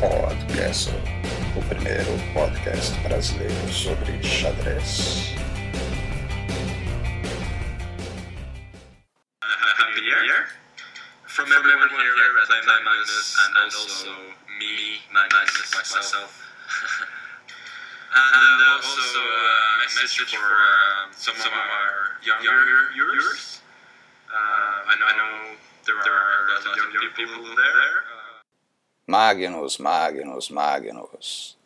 Podcast, o primeiro podcast brasileiro sobre xadrez. New Year from everyone here at Play Magnus and also me, Magnus, myself. and uh, also a message for uh, some of our younger viewers. Uh, I know, I know there are a lot of young people there. Magnus, Magnus, Magnus.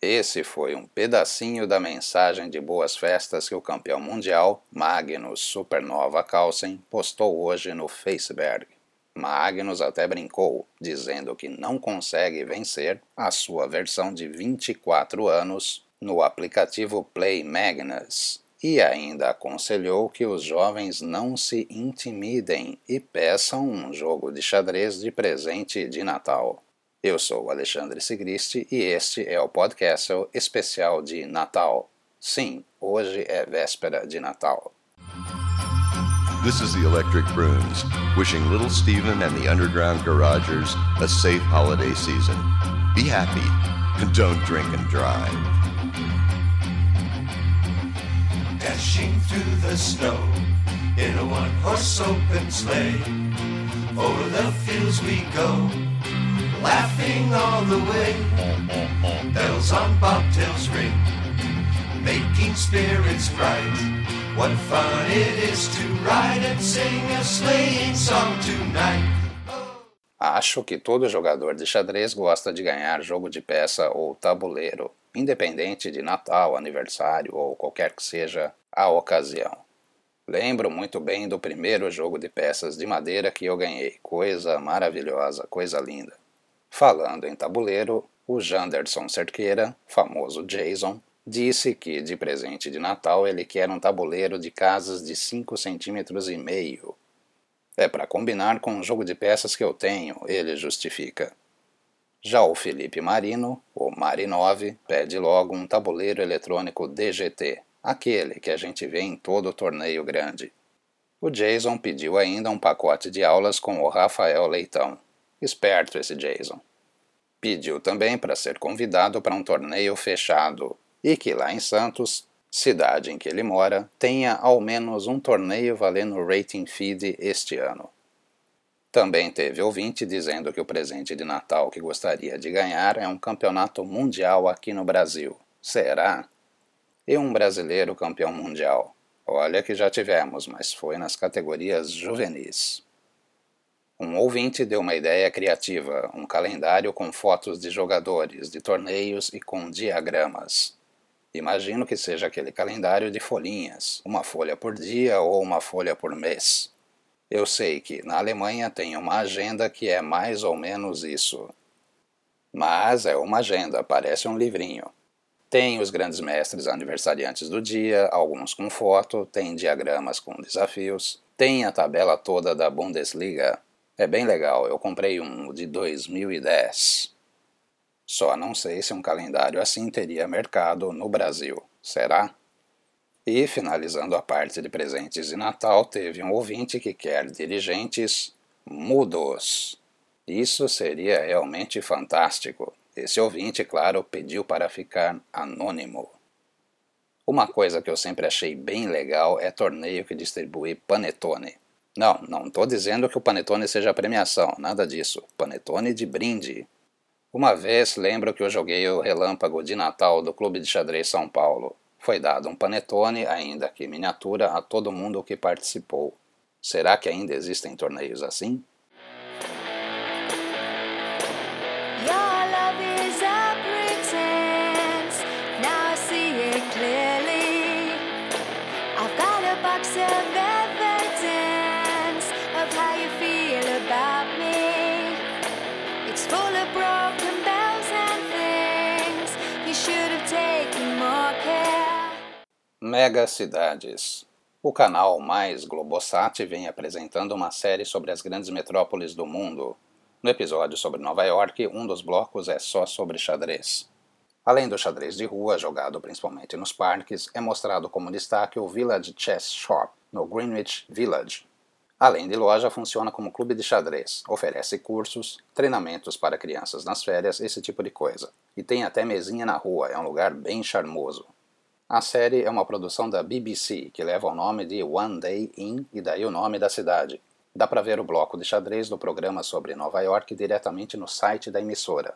Esse foi um pedacinho da mensagem de boas festas que o campeão mundial, Magnus Supernova Carlsen, postou hoje no Facebook. Magnus até brincou, dizendo que não consegue vencer a sua versão de 24 anos no aplicativo Play Magnus, e ainda aconselhou que os jovens não se intimidem e peçam um jogo de xadrez de presente de Natal. Eu sou Alexandre Sigristi e este é o podcast especial de Natal. Sim, hoje é véspera de Natal. This is the Electric Bruins, wishing little Stephen and the underground garagers a safe holiday season. Be happy and don't drink and drive. Dashing through the snow in a one horse open sleigh. Over the fields we go, laughing all the way. Bells on bobtails ring, making spirits bright. What fun it is to ride and sing a sleighing song tonight. Acho que todo jogador de xadrez gosta de ganhar jogo de peça ou tabuleiro, independente de Natal, aniversário ou qualquer que seja a ocasião. Lembro muito bem do primeiro jogo de peças de madeira que eu ganhei, coisa maravilhosa, coisa linda. Falando em tabuleiro, o Janderson Cerqueira, famoso Jason, disse que de presente de Natal ele quer um tabuleiro de casas de 5 centímetros e meio. É para combinar com o jogo de peças que eu tenho, ele justifica. Já o Felipe Marino, o Marinov, pede logo um tabuleiro eletrônico DGT, aquele que a gente vê em todo torneio grande. O Jason pediu ainda um pacote de aulas com o Rafael Leitão. Esperto esse Jason. Pediu também para ser convidado para um torneio fechado e que lá em Santos, cidade em que ele mora, tenha ao menos um torneio valendo rating feed este ano. Também teve ouvinte dizendo que o presente de Natal que gostaria de ganhar é um campeonato mundial aqui no Brasil. Será? E um brasileiro campeão mundial. Olha que já tivemos, mas foi nas categorias juvenis. Um ouvinte deu uma ideia criativa, um calendário com fotos de jogadores, de torneios e com diagramas. Imagino que seja aquele calendário de folhinhas, uma folha por dia ou uma folha por mês. Eu sei que na Alemanha tem uma agenda que é mais ou menos isso. Mas é uma agenda, parece um livrinho. Tem os grandes mestres aniversariantes do dia, alguns com foto, tem diagramas com desafios, tem a tabela toda da Bundesliga. É bem legal, eu comprei um de 2010. Só não sei se um calendário assim teria mercado no Brasil. Será? E, finalizando a parte de presentes de Natal, teve um ouvinte que quer dirigentes mudos. Isso seria realmente fantástico. Esse ouvinte, claro, pediu para ficar anônimo. Uma coisa que eu sempre achei bem legal é torneio que distribui panetone. Não, não estou dizendo que o panetone seja premiação, nada disso. Panetone de brinde. Uma vez lembro que eu joguei o Relâmpago de Natal do Clube de Xadrez São Paulo. Foi dado um panetone, ainda que miniatura, a todo mundo que participou. Será que ainda existem torneios assim? Box of evidence of how you feel about me. It's full of broken bells and things. You should have taken more care. Mega Cidades. O canal Mais Globosat vem apresentando uma série sobre as grandes metrópoles do mundo. No episódio sobre Nova York, um dos blocos é só sobre xadrez. Além do xadrez de rua, jogado principalmente nos parques, é mostrado como destaque o Village Chess Shop, no Greenwich Village. Além de loja, funciona como clube de xadrez, oferece cursos, treinamentos para crianças nas férias, esse tipo de coisa. E tem até mesinha na rua, é um lugar bem charmoso. A série é uma produção da BBC, que leva o nome de One Day In e daí o nome da cidade. Dá para ver o bloco de xadrez do programa sobre Nova York diretamente no site da emissora.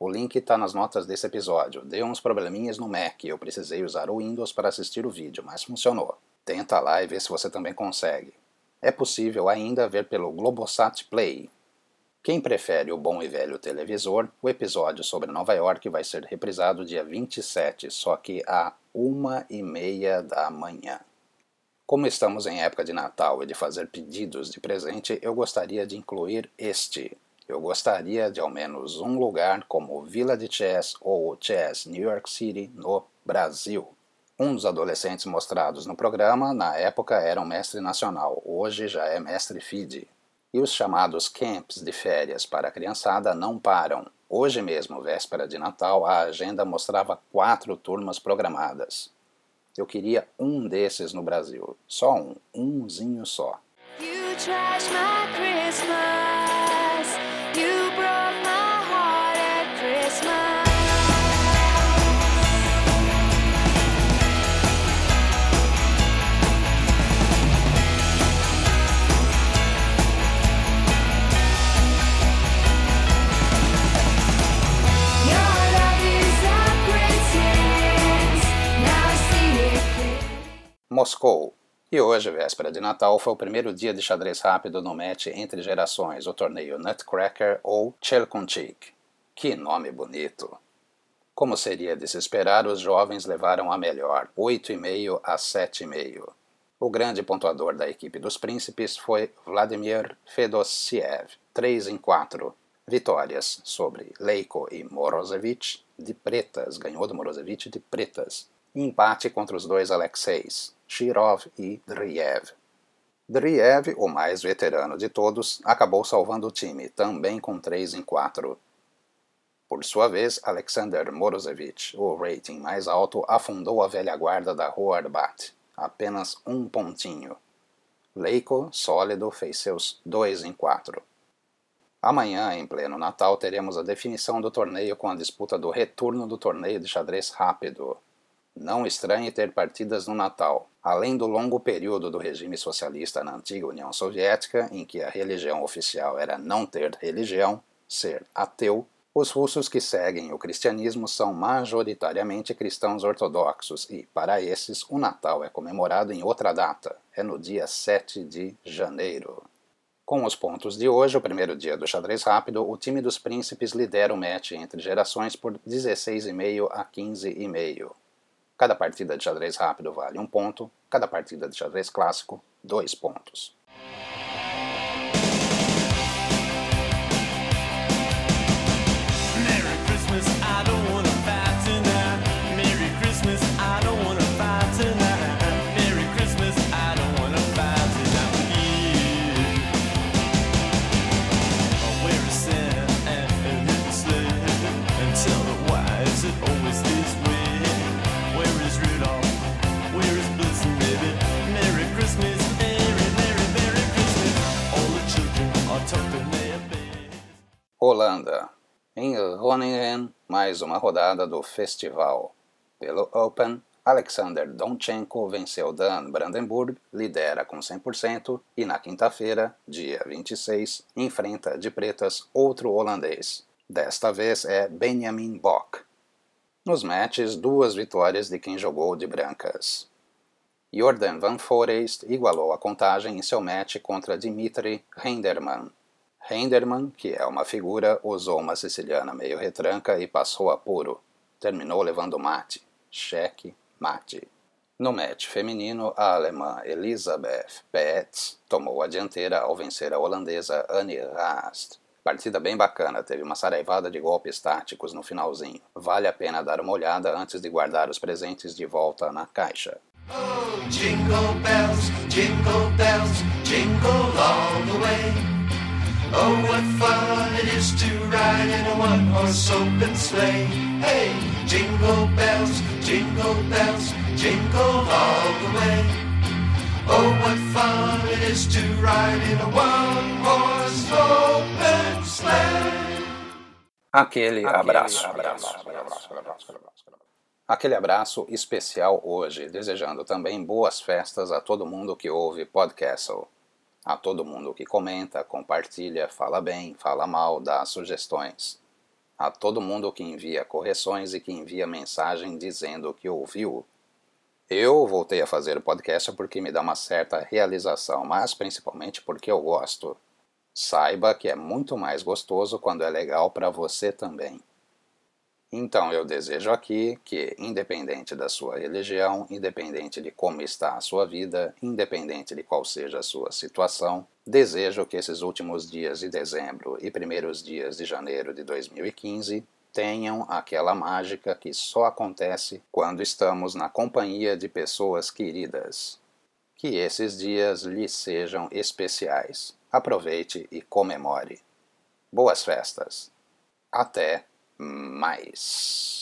O link está nas notas desse episódio. Deu uns probleminhas no Mac eu precisei usar o Windows para assistir o vídeo, mas funcionou. Tenta lá e vê se você também consegue é possível ainda ver pelo Globosat Play. Quem prefere o bom e velho televisor, o episódio sobre Nova York vai ser reprisado dia 27, só que a uma e meia da manhã. Como estamos em época de Natal e de fazer pedidos de presente, eu gostaria de incluir este. Eu gostaria de ao menos um lugar como Vila de Chess ou Chess New York City no Brasil. Um dos adolescentes mostrados no programa, na época, era um mestre nacional, hoje já é mestre FIDE. E os chamados camps de férias para a criançada não param. Hoje mesmo, véspera de Natal, a agenda mostrava quatro turmas programadas. Eu queria um desses no Brasil. Só um, umzinho só. Moscou. E hoje, véspera de Natal, foi o primeiro dia de xadrez rápido no match entre gerações, o torneio Nutcracker ou Chelkonchik. Que nome bonito! Como seria de se esperar, os jovens levaram a melhor, 8,5 a 7,5. O grande pontuador da equipe dos príncipes foi Vladimir Fedosiev, 3 em 4. Vitórias sobre Leiko e Morozevich de pretas, ganhou do Morozevich de pretas. Empate contra os dois Alexeis, Shirov e Driev. Driev, o mais veterano de todos, acabou salvando o time, também com 3 em 4. Por sua vez, Alexander Morozevich, o rating mais alto, afundou a velha guarda da Rua Arbat, apenas um pontinho. Leiko, sólido, fez seus 2 em 4. Amanhã, em pleno Natal, teremos a definição do torneio com a disputa do retorno do torneio de xadrez rápido. Não estranhe ter partidas no Natal. Além do longo período do regime socialista na antiga União Soviética, em que a religião oficial era não ter religião, ser ateu, os russos que seguem o cristianismo são majoritariamente cristãos ortodoxos e, para esses, o Natal é comemorado em outra data, é no dia 7 de janeiro. Com os pontos de hoje, o primeiro dia do xadrez rápido, o time dos príncipes lidera o match entre gerações por 16,5 a 15,5. Cada partida de xadrez rápido vale um ponto, cada partida de xadrez clássico, dois pontos. Em Groningen, mais uma rodada do festival. Pelo Open, Alexander Donchenko venceu Dan Brandenburg, lidera com 100% e na quinta-feira, dia 26, enfrenta de pretas outro holandês. Desta vez é Benjamin Bock. Nos matches, duas vitórias de quem jogou de brancas. Jordan Van Foreest igualou a contagem em seu match contra Dimitri Renderman, Henderman, que é uma figura, usou uma siciliana meio retranca e passou a puro. Terminou levando mate. Cheque, mate. No match feminino, a alemã Elisabeth Petz tomou a dianteira ao vencer a holandesa Annie Rast. Partida bem bacana, teve uma saraivada de golpes táticos no finalzinho. Vale a pena dar uma olhada antes de guardar os presentes de volta na caixa. Oh, jingle bells, jingle bells, jingle all the way. Oh, what fun it is to ride in a one-horse open sleigh. Hey, jingle bells, jingle bells, jingle all the way. Oh, what fun it is to ride in a one-horse open sleigh. Aquele abraço. Aquele abraço especial hoje, desejando também boas festas a todo mundo que ouve Podcastle. A todo mundo que comenta, compartilha, fala bem, fala mal, dá sugestões. A todo mundo que envia correções e que envia mensagem dizendo que ouviu. Eu voltei a fazer o podcast porque me dá uma certa realização, mas principalmente porque eu gosto. Saiba que é muito mais gostoso quando é legal para você também. Então eu desejo aqui que, independente da sua religião, independente de como está a sua vida, independente de qual seja a sua situação, desejo que esses últimos dias de dezembro e primeiros dias de janeiro de 2015 tenham aquela mágica que só acontece quando estamos na companhia de pessoas queridas. Que esses dias lhe sejam especiais. Aproveite e comemore. Boas festas. Até mais.